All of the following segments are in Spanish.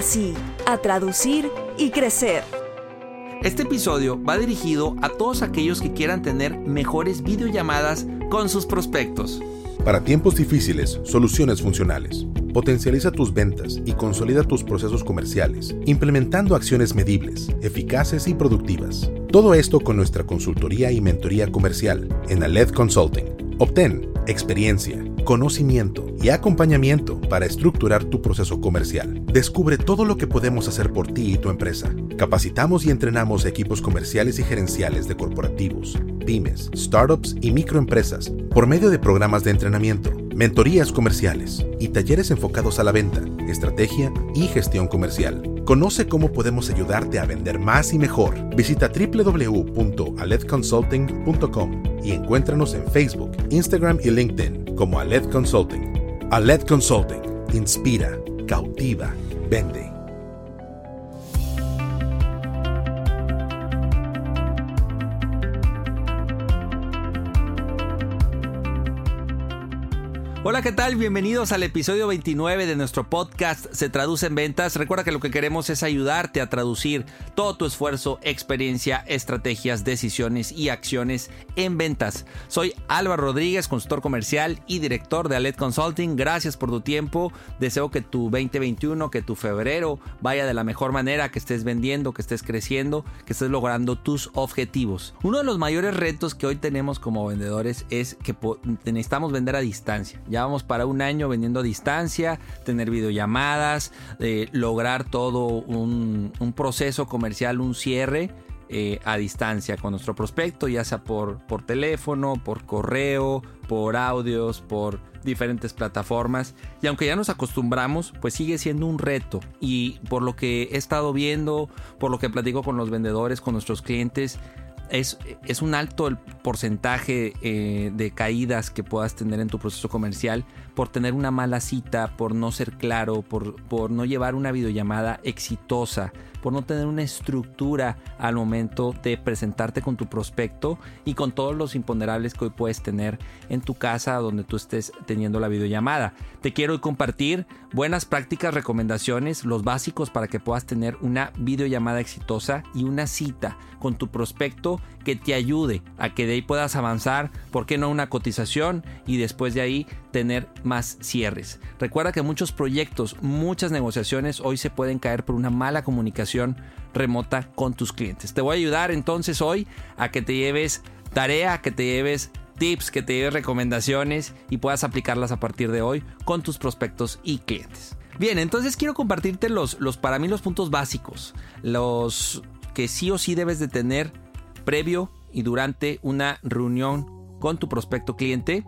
sí, a traducir y crecer. Este episodio va dirigido a todos aquellos que quieran tener mejores videollamadas con sus prospectos. Para tiempos difíciles, soluciones funcionales. Potencializa tus ventas y consolida tus procesos comerciales, implementando acciones medibles, eficaces y productivas. Todo esto con nuestra consultoría y mentoría comercial en Aled Consulting. Obtén experiencia, conocimiento y acompañamiento para estructurar tu proceso comercial. Descubre todo lo que podemos hacer por ti y tu empresa. Capacitamos y entrenamos equipos comerciales y gerenciales de corporativos, pymes, startups y microempresas por medio de programas de entrenamiento, mentorías comerciales y talleres enfocados a la venta, estrategia y gestión comercial. Conoce cómo podemos ayudarte a vender más y mejor. Visita www.aledconsulting.com y encuéntranos en Facebook, Instagram y LinkedIn como Aled Consulting. Aled Consulting. Inspira, cautiva, vende. Hola, ¿qué tal? Bienvenidos al episodio 29 de nuestro podcast Se Traduce en Ventas. Recuerda que lo que queremos es ayudarte a traducir todo tu esfuerzo, experiencia, estrategias, decisiones y acciones en ventas. Soy Álvaro Rodríguez, consultor comercial y director de Alet Consulting. Gracias por tu tiempo. Deseo que tu 2021, que tu febrero vaya de la mejor manera, que estés vendiendo, que estés creciendo, que estés logrando tus objetivos. Uno de los mayores retos que hoy tenemos como vendedores es que necesitamos vender a distancia. Ya vamos para un año vendiendo a distancia, tener videollamadas, eh, lograr todo un, proceso comercial, un cierre eh, a distancia con nuestro prospecto, ya sea por, por teléfono, por correo, por audios, por diferentes plataformas. Y aunque ya nos acostumbramos, pues sigue siendo un reto. Y por lo que he estado viendo, por lo que platico con los vendedores, con nuestros clientes, es, es un alto el porcentaje eh, de caídas que puedas tener en tu proceso comercial por tener una mala cita, por no ser claro, por, por no llevar una videollamada exitosa, por no tener una estructura al momento de presentarte con tu prospecto y con todos los imponderables que hoy puedes tener en tu casa donde tú estés teniendo la videollamada. Te quiero compartir buenas prácticas, recomendaciones, los básicos para que puedas tener una videollamada exitosa y una cita con tu prospecto que te ayude a que de ahí puedas avanzar, ¿por qué no una cotización? Y después de ahí tener más cierres. Recuerda que muchos proyectos, muchas negociaciones hoy se pueden caer por una mala comunicación remota con tus clientes. Te voy a ayudar entonces hoy a que te lleves tarea, que te lleves tips, que te lleves recomendaciones y puedas aplicarlas a partir de hoy con tus prospectos y clientes. Bien, entonces quiero compartirte los, los para mí los puntos básicos, los que sí o sí debes de tener previo y durante una reunión con tu prospecto cliente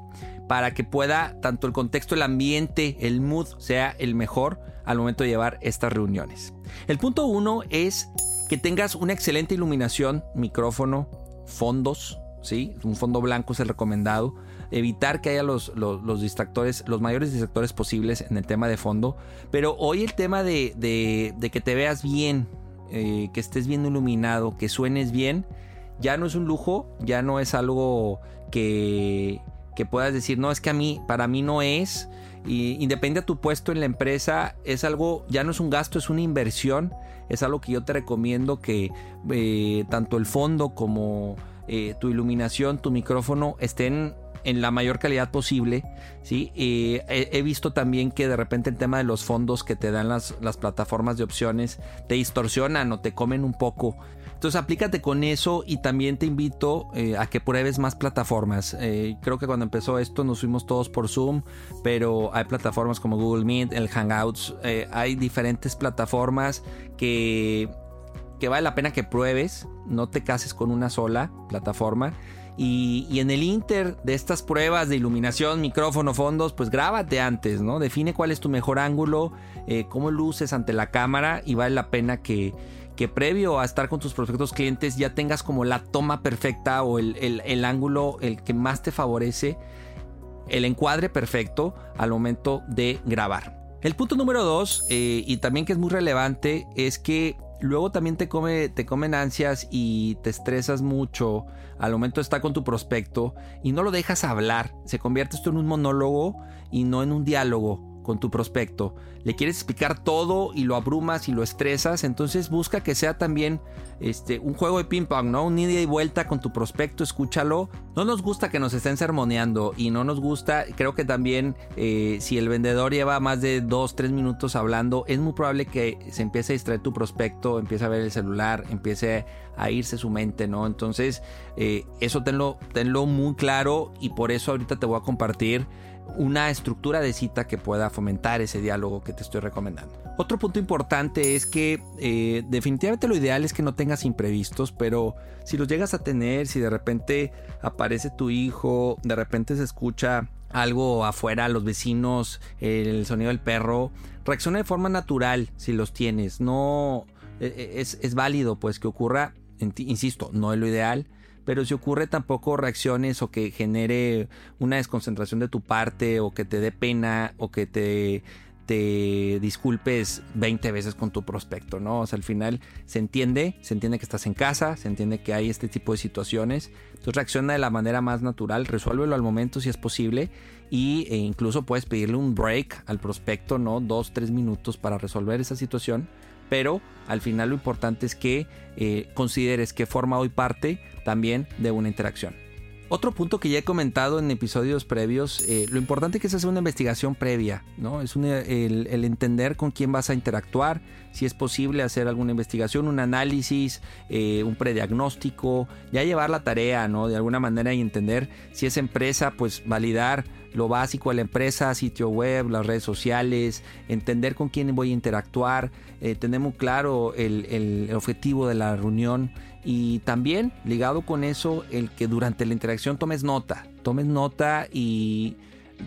para que pueda tanto el contexto, el ambiente, el mood sea el mejor al momento de llevar estas reuniones. El punto uno es que tengas una excelente iluminación, micrófono, fondos, ¿sí? Un fondo blanco es el recomendado. Evitar que haya los, los, distractores, los mayores distractores posibles en el tema de fondo. Pero hoy el tema de, de, que te veas bien, eh, que estés bien iluminado, que suenes bien, ya no es un lujo, ya no es algo que, que puedas decir, no, es que a mí, para mí no es. Y independiente de tu puesto en la empresa, es algo, ya no es un gasto, es una inversión. Es algo que yo te recomiendo que eh, tanto el fondo como eh, tu iluminación, tu micrófono estén en la mayor calidad posible. ¿sí? he, he, visto también que de repente el tema de los fondos que te dan las, las plataformas de opciones te distorsionan o te comen un poco entonces aplícate con eso y también te invito eh, a que pruebes más plataformas. Eh, creo que cuando empezó esto nos fuimos todos por Zoom, pero hay plataformas como Google Meet, el Hangouts, eh, hay diferentes plataformas que, que vale la pena que pruebes, no te cases con una sola plataforma Y, en el inter de estas pruebas de iluminación, micrófono, fondos, pues grábate antes, ¿no? Define cuál es tu mejor ángulo, eh, cómo luces ante la cámara y vale la pena que, previo a estar con tus prospectos clientes ya tengas como la toma perfecta o el, ángulo el que más te favorece, el encuadre perfecto al momento de grabar. El punto número dos, eh, y también que es muy relevante, es que luego también te, come, te comen ansias y te estresas mucho al momento estar con tu prospecto y no lo dejas hablar. Se convierte esto en un monólogo y no en un diálogo con tu prospecto. Le quieres explicar todo y lo abrumas y lo estresas, entonces busca que sea también este, un juego de ping pong, ¿no? Un ida y vuelta con tu prospecto, escúchalo. No nos gusta que nos estén sermoneando y no nos gusta, creo que también eh, si el vendedor lleva más de 2, 3 minutos hablando, es muy probable que se empiece a distraer tu prospecto, empiece a ver el celular, empiece a irse su mente, ¿no? Entonces, eh, eso tenlo, tenlo muy claro y por eso ahorita te voy a compartir una estructura de cita que pueda fomentar ese diálogo que te estoy recomendando. Otro punto importante es que eh, definitivamente lo ideal es que no tengas imprevistos, pero si los llegas a tener, si de repente aparece tu hijo, de repente se escucha algo afuera, los vecinos, el sonido del perro, reacciona de forma natural si los tienes. No e, e, es, es válido pues que ocurra, insisto, no es lo ideal, pero si ocurre tampoco reacciones o que genere una desconcentración de tu parte o que te dé pena o que te, te disculpes 20 veces con tu prospecto, ¿no? O sea, al final se entiende, se entiende que estás en casa, se entiende que hay este tipo de situaciones. Entonces reacciona de la manera más natural, resuélvelo al momento si es posible y, e incluso puedes pedirle un break al prospecto, ¿no? Dos, tres minutos para resolver esa situación pero al final lo importante es que eh, consideres que forma hoy parte también de una interacción. Otro punto que ya he comentado en episodios previos, eh, lo importante que es hacer una investigación previa, ¿no? Es el, entender con quién vas a interactuar, si es posible hacer alguna investigación, un análisis, eh, un prediagnóstico, ya llevar la tarea, ¿no? De alguna manera y entender si es empresa, pues validar lo básico de la empresa, sitio web, las redes sociales, entender con quién voy a interactuar, eh, tener muy claro el, el objetivo de la reunión y también ligado con eso el que durante la interacción tomes nota, tomes nota y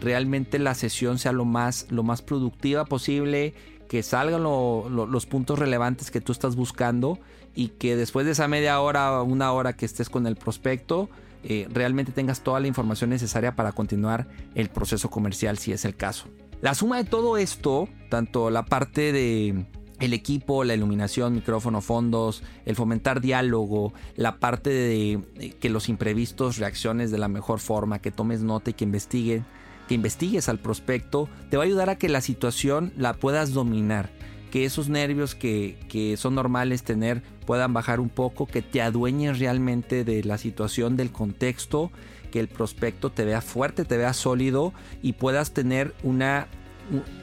realmente la sesión sea lo más, lo más productiva posible, que salgan los puntos relevantes que tú estás buscando y que después de esa media hora o una hora que estés con el prospecto, eh, realmente tengas toda la información necesaria para continuar el proceso comercial si es el caso. La suma de todo esto, tanto la parte de el equipo, la iluminación, micrófono, fondos, el fomentar diálogo, la parte de, que los imprevistos reacciones de la mejor forma, que tomes nota y que investigue, que investigues al prospecto, te va a ayudar a que la situación la puedas dominar, que esos nervios que, que son normales tener puedan bajar un poco, que te adueñes realmente de la situación, del contexto, que el prospecto te vea fuerte, te vea sólido y puedas tener una,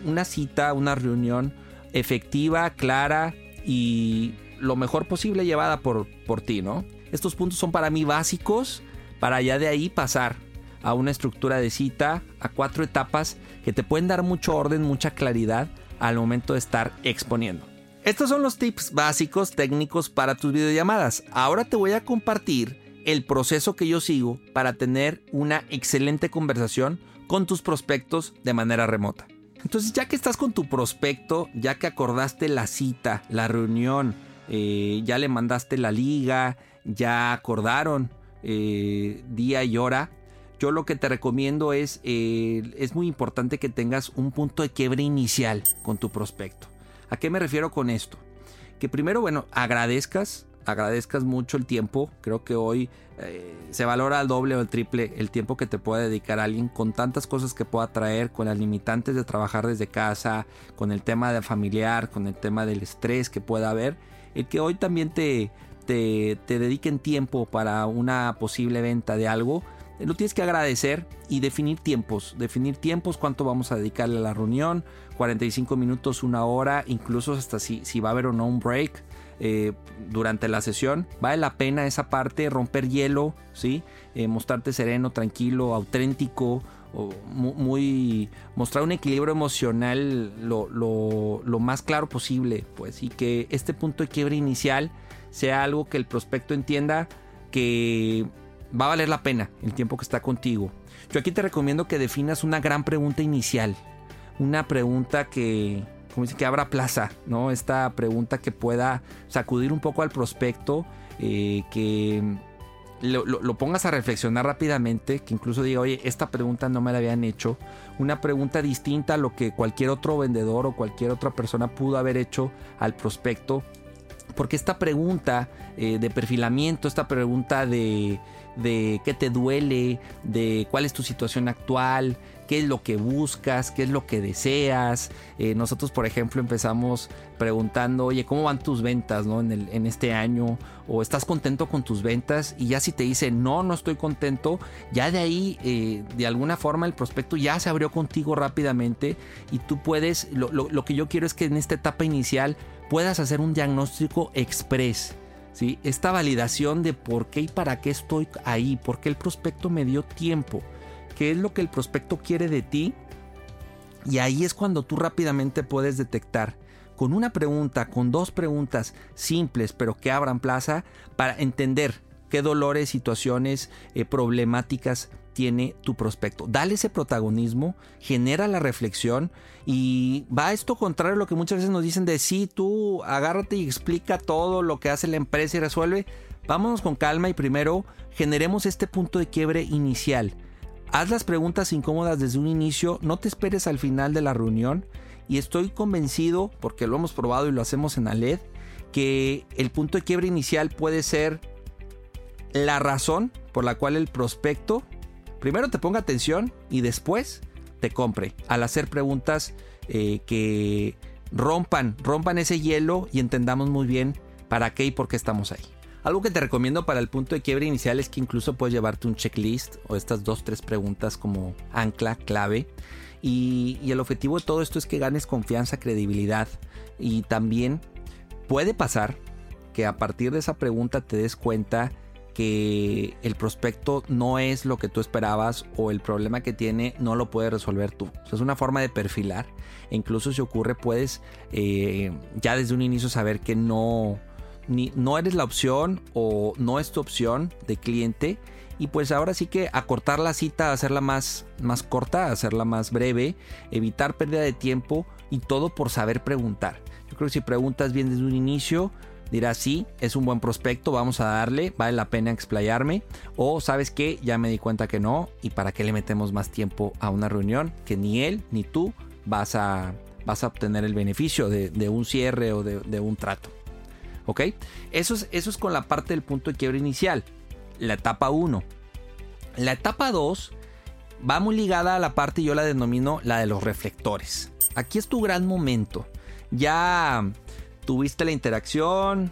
una cita, una reunión efectiva, clara y lo mejor posible llevada por, por ti, ¿no? Estos puntos son para mí básicos para ya de ahí pasar a una estructura de cita, a cuatro etapas que te pueden dar mucho orden, mucha claridad al momento de estar exponiendo. Estos son los tips básicos técnicos para tus videollamadas. Ahora te voy a compartir el proceso que yo sigo para tener una excelente conversación con tus prospectos de manera remota. Entonces, ya que estás con tu prospecto, ya que acordaste la cita, la reunión, eh, ya le mandaste la liga, ya acordaron eh, día y hora, yo lo que te recomiendo es, eh, es muy importante que tengas un punto de quiebre inicial con tu prospecto. ¿A qué me refiero con esto? Que primero, bueno, agradezcas agradezcas mucho el tiempo. Creo que hoy eh, se valora al doble o el triple el tiempo que te puede dedicar alguien con tantas cosas que pueda traer, con las limitantes de trabajar desde casa, con el tema de familiar, con el tema del estrés que pueda haber. El que hoy también te, te, te dediquen tiempo para una posible venta de algo. Lo tienes que agradecer y definir tiempos. Definir tiempos, cuánto vamos a dedicarle a la reunión. 45 minutos, una hora, incluso hasta si, si va a haber o no un break eh, durante la sesión. Vale la pena esa parte, romper hielo, ¿sí? Eh, mostrarte sereno, tranquilo, auténtico, muy, mostrar un equilibrio emocional lo, lo, más claro posible, pues, y que este punto de quiebre inicial sea algo que el prospecto entienda que va a valer la pena el tiempo que está contigo. Yo aquí te recomiendo que definas una gran pregunta inicial. Una pregunta que, como dice, que abra plaza, ¿no? Esta pregunta que pueda sacudir un poco al prospecto, eh, que lo, pongas a reflexionar rápidamente, que incluso diga, oye, esta pregunta no me la habían hecho. Una pregunta distinta a lo que cualquier otro vendedor o cualquier otra persona pudo haber hecho al prospecto. Porque esta pregunta eh, de perfilamiento, esta pregunta de, de qué te duele, de cuál es tu situación actual, qué es lo que buscas, qué es lo que deseas. Eh, nosotros, por ejemplo, empezamos preguntando, oye, ¿cómo van tus ventas ¿no? en, este año? ¿O estás contento con tus ventas? Y ya si te dice, no, no estoy contento, ya de ahí, eh, de alguna forma, el prospecto ya se abrió contigo rápidamente y tú puedes, lo, lo que yo quiero es que en esta etapa inicial puedas hacer un diagnóstico express esta validación de por qué y para qué estoy ahí, por qué el prospecto me dio tiempo, qué es lo que el prospecto quiere de ti. Y ahí es cuando tú rápidamente puedes detectar con una pregunta, con dos preguntas simples pero que abran plaza para entender qué dolores, situaciones, eh, problemáticas tiene tu prospecto. Dale ese protagonismo, genera la reflexión y va esto contrario a lo que muchas veces nos dicen de sí, tú agárrate y explica todo lo que hace la empresa y resuelve. Vámonos con calma y primero generemos este punto de quiebre inicial. Haz las preguntas incómodas desde un inicio, no te esperes al final de la reunión y estoy convencido, porque lo hemos probado y lo hacemos en ALED, que el punto de quiebre inicial puede ser la razón por la cual el prospecto primero te ponga atención y después te compre al hacer preguntas eh, que rompan, rompan ese hielo y entendamos muy bien para qué y por qué estamos ahí. Algo que te recomiendo para el punto de quiebre inicial es que incluso puedes llevarte un checklist o estas dos, tres preguntas como ancla, clave. Y, el objetivo de todo esto es que ganes confianza, credibilidad. Y también puede pasar que a partir de esa pregunta te des cuenta que el prospecto no es lo que tú esperabas o el problema que tiene no lo puedes resolver tú. es una forma de perfilar. E incluso si ocurre, puedes eh, ya desde un inicio saber que no, no eres la opción o no es tu opción de cliente. Y pues ahora sí que acortar la cita, hacerla más, más corta, hacerla más breve, evitar pérdida de tiempo y todo por saber preguntar. Yo creo que si preguntas bien desde un inicio, dirás, sí, es un buen prospecto, vamos a darle, vale la pena explayarme. O sabes que ya me di cuenta que no, y para qué le metemos más tiempo a una reunión que ni él ni tú vas a, vas a obtener el beneficio de, un cierre o de, un trato. ¿Ok? Eso es, con la parte del punto de quiebre inicial, la etapa 1. La etapa 2 va muy ligada a la parte, yo la denomino la de los reflectores. Aquí es tu gran momento. Ya tuviste la interacción,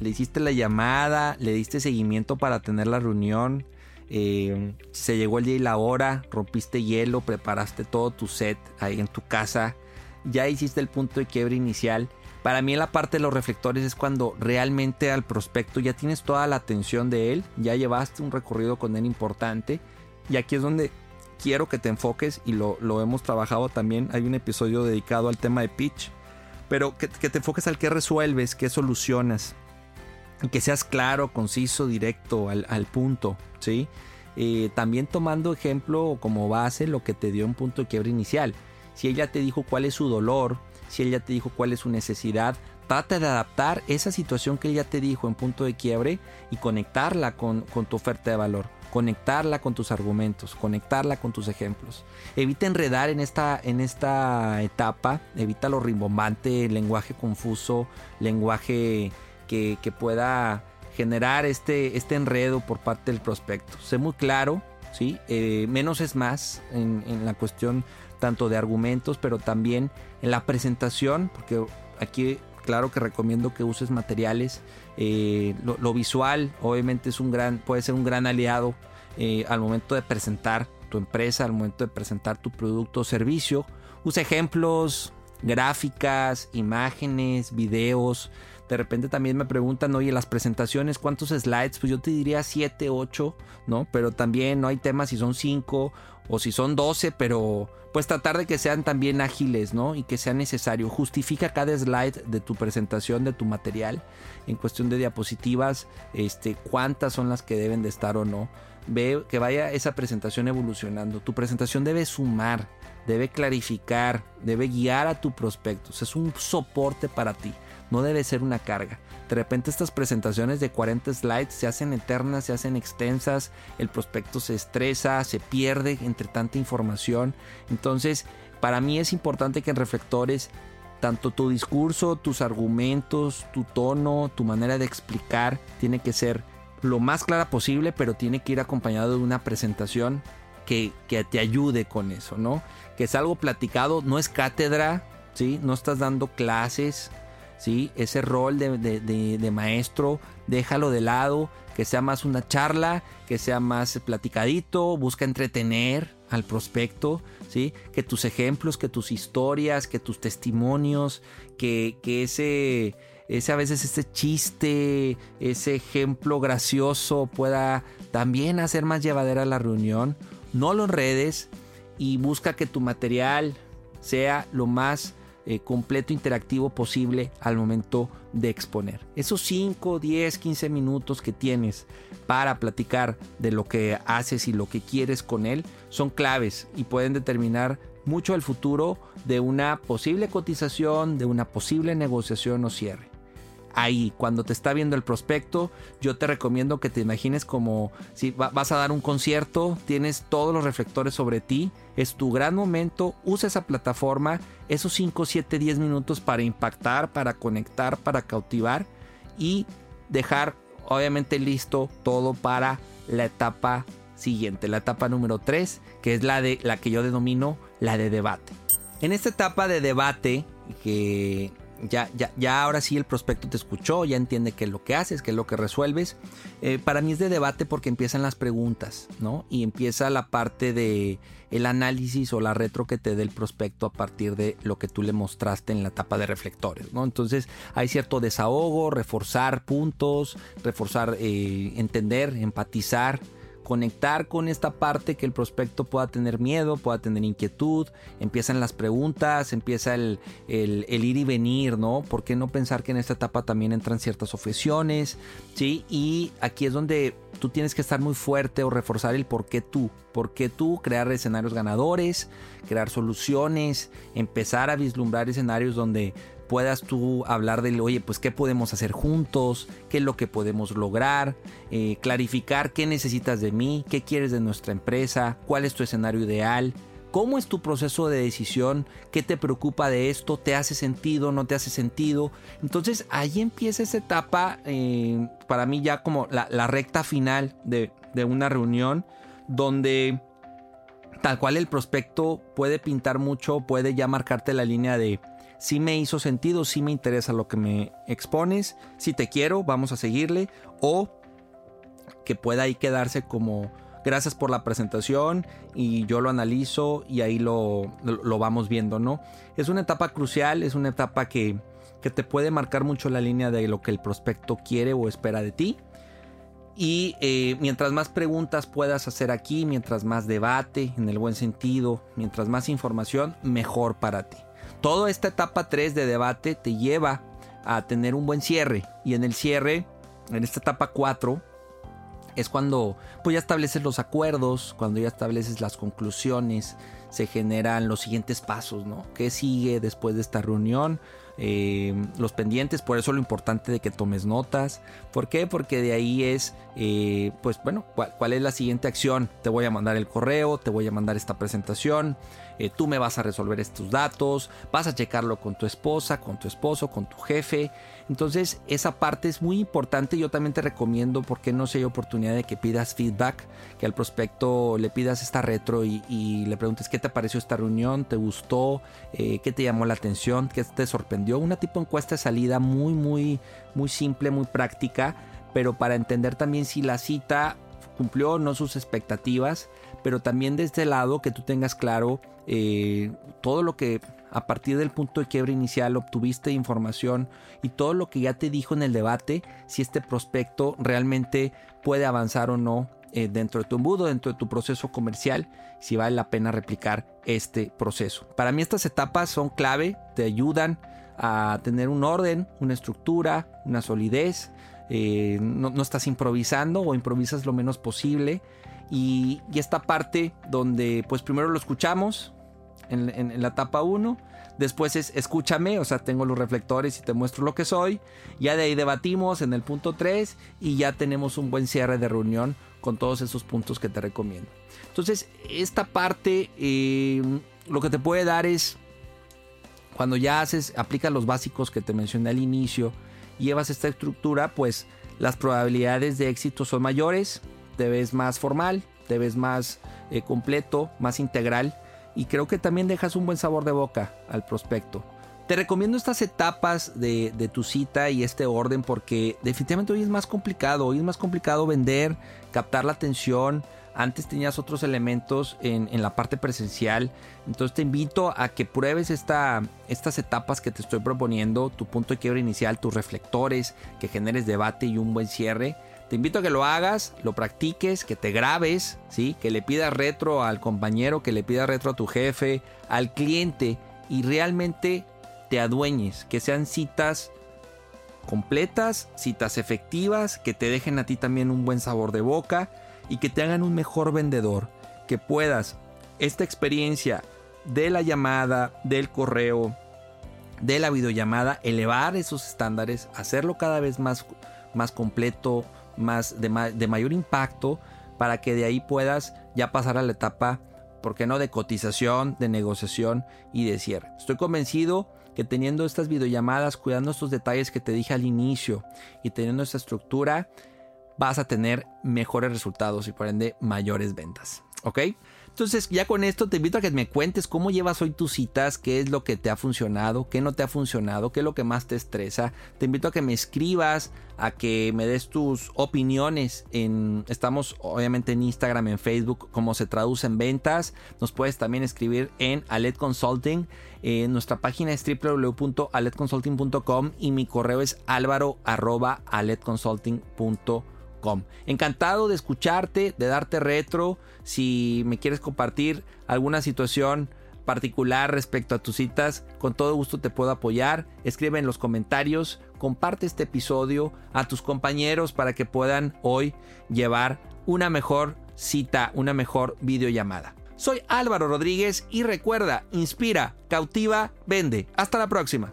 le hiciste la llamada, le diste seguimiento para tener la reunión, eh, se llegó el día y la hora, rompiste hielo, preparaste todo tu set ahí en tu casa, ya hiciste el punto de quiebre inicial. Para mí la parte de los reflectores es cuando realmente al prospecto ya tienes toda la atención de él, ya llevaste un recorrido con él importante y aquí es donde quiero que te enfoques y lo, lo hemos trabajado también. Hay un episodio dedicado al tema de pitch pero que, te enfoques al que resuelves, qué solucionas, y que seas claro, conciso, directo, al, punto, ¿sí? Eh, también tomando ejemplo como base lo que te dio un punto de quiebre inicial. Si ella te dijo cuál es su dolor, si ella te dijo cuál es su necesidad, trata de adaptar esa situación que ella te dijo en punto de quiebre y conectarla con, con tu oferta de valor conectarla con tus argumentos, conectarla con tus ejemplos. Evita enredar en esta, en esta etapa, evita lo rimbombante, lenguaje confuso, lenguaje que, pueda generar este, este enredo por parte del prospecto. Sé muy claro, ¿sí? Eh, menos es más en, la cuestión tanto de argumentos, pero también en la presentación, porque aquí claro que recomiendo que uses materiales eh, lo, visual obviamente es un gran, puede ser un gran aliado eh, al momento de presentar tu empresa, al momento de presentar tu producto o servicio. Usa ejemplos, gráficas, imágenes, videos. De repente también me preguntan, oye, las presentaciones, ¿cuántos slides? Pues yo te diría 7, 8, ¿no? Pero también no hay temas si son 5 o si son 12, pero pues tratar de que sean también ágiles, ¿no? Y que sea necesario. Justifica cada slide de tu presentación, de tu material, en cuestión de diapositivas, este, cuántas son las que deben de estar o no. Ve que vaya esa presentación evolucionando. Tu presentación debe sumar, debe clarificar, debe guiar a tu prospecto. es un soporte para ti, no debe ser una carga. De repente estas presentaciones de 40 slides se hacen eternas, se hacen extensas, el prospecto se estresa, se pierde entre tanta información. Entonces, para mí es importante que en reflectores tanto tu discurso, tus argumentos, tu tono, tu manera de explicar tiene que ser lo más clara posible, pero tiene que ir acompañado de una presentación que, que, te ayude con eso, ¿no? Que es algo platicado, no es cátedra, ¿sí? No estás dando clases, ¿sí? Ese rol de, maestro, déjalo de lado, que sea más una charla, que sea más platicadito, busca entretener al prospecto, ¿sí? Que tus ejemplos, que tus historias, que tus testimonios, que, ese, ese a veces ese chiste, ese ejemplo gracioso pueda también hacer más llevadera la reunión. No lo enredes y busca que tu material sea lo más eh, completo interactivo posible al momento de exponer. Esos 5, 10, 15 minutos que tienes para platicar de lo que haces y lo que quieres con él son claves y pueden determinar mucho el futuro de una posible cotización, de una posible negociación o cierre ahí, cuando te está viendo el prospecto, yo te recomiendo que te imagines como si vas a dar un concierto, tienes todos los reflectores sobre ti, es tu gran momento, usa esa plataforma, esos 5, 7, 10 minutos para impactar, para conectar, para cautivar y dejar obviamente listo todo para la etapa siguiente, la etapa número 3, que es la de la que yo denomino la de debate. En esta etapa de debate que ya, ya, ya ahora sí el prospecto te escuchó, ya entiende qué es lo que haces, qué es lo que resuelves. Eh, para mí es de debate porque empiezan las preguntas, ¿no? Y empieza la parte de el análisis o la retro que te dé el prospecto a partir de lo que tú le mostraste en la etapa de reflectores, ¿no? Entonces hay cierto desahogo, reforzar puntos, reforzar, eh, entender, empatizar conectar con esta parte que el prospecto pueda tener miedo, pueda tener inquietud, empiezan las preguntas, empieza el, ir y venir, ¿no? ¿Por qué no pensar que en esta etapa también entran ciertas objeciones? ¿Sí? Y aquí es donde tú tienes que estar muy fuerte o reforzar el por qué tú, por qué tú, crear escenarios ganadores, crear soluciones, empezar a vislumbrar escenarios donde puedas tú hablar de, oye, pues qué podemos hacer juntos, qué es lo que podemos lograr, eh, clarificar qué necesitas de mí, qué quieres de nuestra empresa, cuál es tu escenario ideal, cómo es tu proceso de decisión, qué te preocupa de esto, te hace sentido, no te hace sentido. Entonces ahí empieza esa etapa, eh, para mí ya como la, recta final de, de una reunión, donde tal cual el prospecto puede pintar mucho, puede ya marcarte la línea de si me hizo sentido, si me interesa lo que me expones, si te quiero, vamos a seguirle, o que pueda ahí quedarse como gracias por la presentación y yo lo analizo y ahí lo, lo, vamos viendo, ¿no? Es una etapa crucial, es una etapa que, que te puede marcar mucho la línea de lo que el prospecto quiere o espera de ti. Y eh, mientras más preguntas puedas hacer aquí, mientras más debate, en el buen sentido, mientras más información, mejor para ti. Toda esta etapa 3 de debate te lleva a tener un buen cierre. Y en el cierre, en esta etapa 4, es cuando pues ya estableces los acuerdos, cuando ya estableces las conclusiones, se generan los siguientes pasos, ¿no? ¿Qué sigue después de esta reunión? Eh, los pendientes, por eso lo importante de que tomes notas. ¿Por qué? Porque de ahí es, eh, pues bueno, ¿cuál, es la siguiente acción? Te voy a mandar el correo, te voy a mandar esta presentación, eh, tú me vas a resolver estos datos, vas a checarlo con tu esposa, con tu esposo, con tu jefe. Entonces esa parte es muy importante. Yo también te recomiendo, porque no sé, hay oportunidad de que pidas feedback, que al prospecto le pidas esta retro y, le preguntes qué te pareció esta reunión, te gustó, qué te llamó la atención, qué te sorprendió una tipo encuesta de salida muy, muy, muy simple, muy práctica, pero para entender también si la cita cumplió o no sus expectativas, pero también desde el lado que tú tengas claro eh, todo lo que a partir del punto de quiebre inicial obtuviste información y todo lo que ya te dijo en el debate, si este prospecto realmente puede avanzar o no eh, dentro de tu embudo, dentro de tu proceso comercial, si vale la pena replicar este proceso. Para mí estas etapas son clave, te ayudan a tener un orden, una estructura, una solidez. Eh, no, estás improvisando o improvisas lo menos posible. Y, esta parte donde pues primero lo escuchamos en, la etapa 1 Después es escúchame, o sea, tengo los reflectores y te muestro lo que soy. Ya de ahí debatimos en el punto 3 y ya tenemos un buen cierre de reunión con todos esos puntos que te recomiendo. Entonces, esta parte eh, lo que te puede dar es cuando ya haces, aplicas los básicos que te mencioné al inicio, llevas esta estructura, pues las probabilidades de éxito son mayores, te ves más formal, te ves más eh, completo, más integral y creo que también dejas un buen sabor de boca al prospecto. Te recomiendo estas etapas de, tu cita y este orden porque definitivamente hoy es más complicado, hoy es más complicado vender, captar la atención. Antes tenías otros elementos en, la parte presencial. Entonces te invito a que pruebes esta, estas etapas que te estoy proponiendo, tu punto de quiebra inicial, tus reflectores, que generes debate y un buen cierre te invito a que lo hagas, lo practiques, que te grabes, ¿sí? que le pidas retro al compañero, que le pidas retro a tu jefe, al cliente y realmente te adueñes, que sean citas completas, citas efectivas, que te dejen a ti también un buen sabor de boca y que te hagan un mejor vendedor, que puedas esta experiencia de la llamada, del correo, de la videollamada, elevar esos estándares, hacerlo cada vez más, más completo, más de, de mayor impacto para que de ahí puedas ya pasar a la etapa, ¿por qué no?, de cotización, de negociación y de cierre. Estoy convencido que teniendo estas videollamadas, cuidando estos detalles que te dije al inicio y teniendo esta estructura, vas a tener mejores resultados y por ende mayores ventas. ¿Ok? Entonces, ya con esto te invito a que me cuentes cómo llevas hoy tus citas, qué es lo que te ha funcionado, qué no te ha funcionado, qué es lo que más te estresa. Te invito a que me escribas, a que me des tus opiniones. En, estamos obviamente en Instagram, en Facebook, cómo se traduce en ventas. Nos puedes también escribir en Alet Consulting. Eh, nuestra página es www.aletconsulting.com y mi correo es Encantado de escucharte, de darte retro. Si me quieres compartir alguna situación particular respecto a tus citas, con todo gusto te puedo apoyar. Escribe en los comentarios, comparte este episodio a tus compañeros para que puedan hoy llevar una mejor cita, una mejor videollamada. Soy Álvaro Rodríguez y recuerda, inspira, cautiva, vende. Hasta la próxima.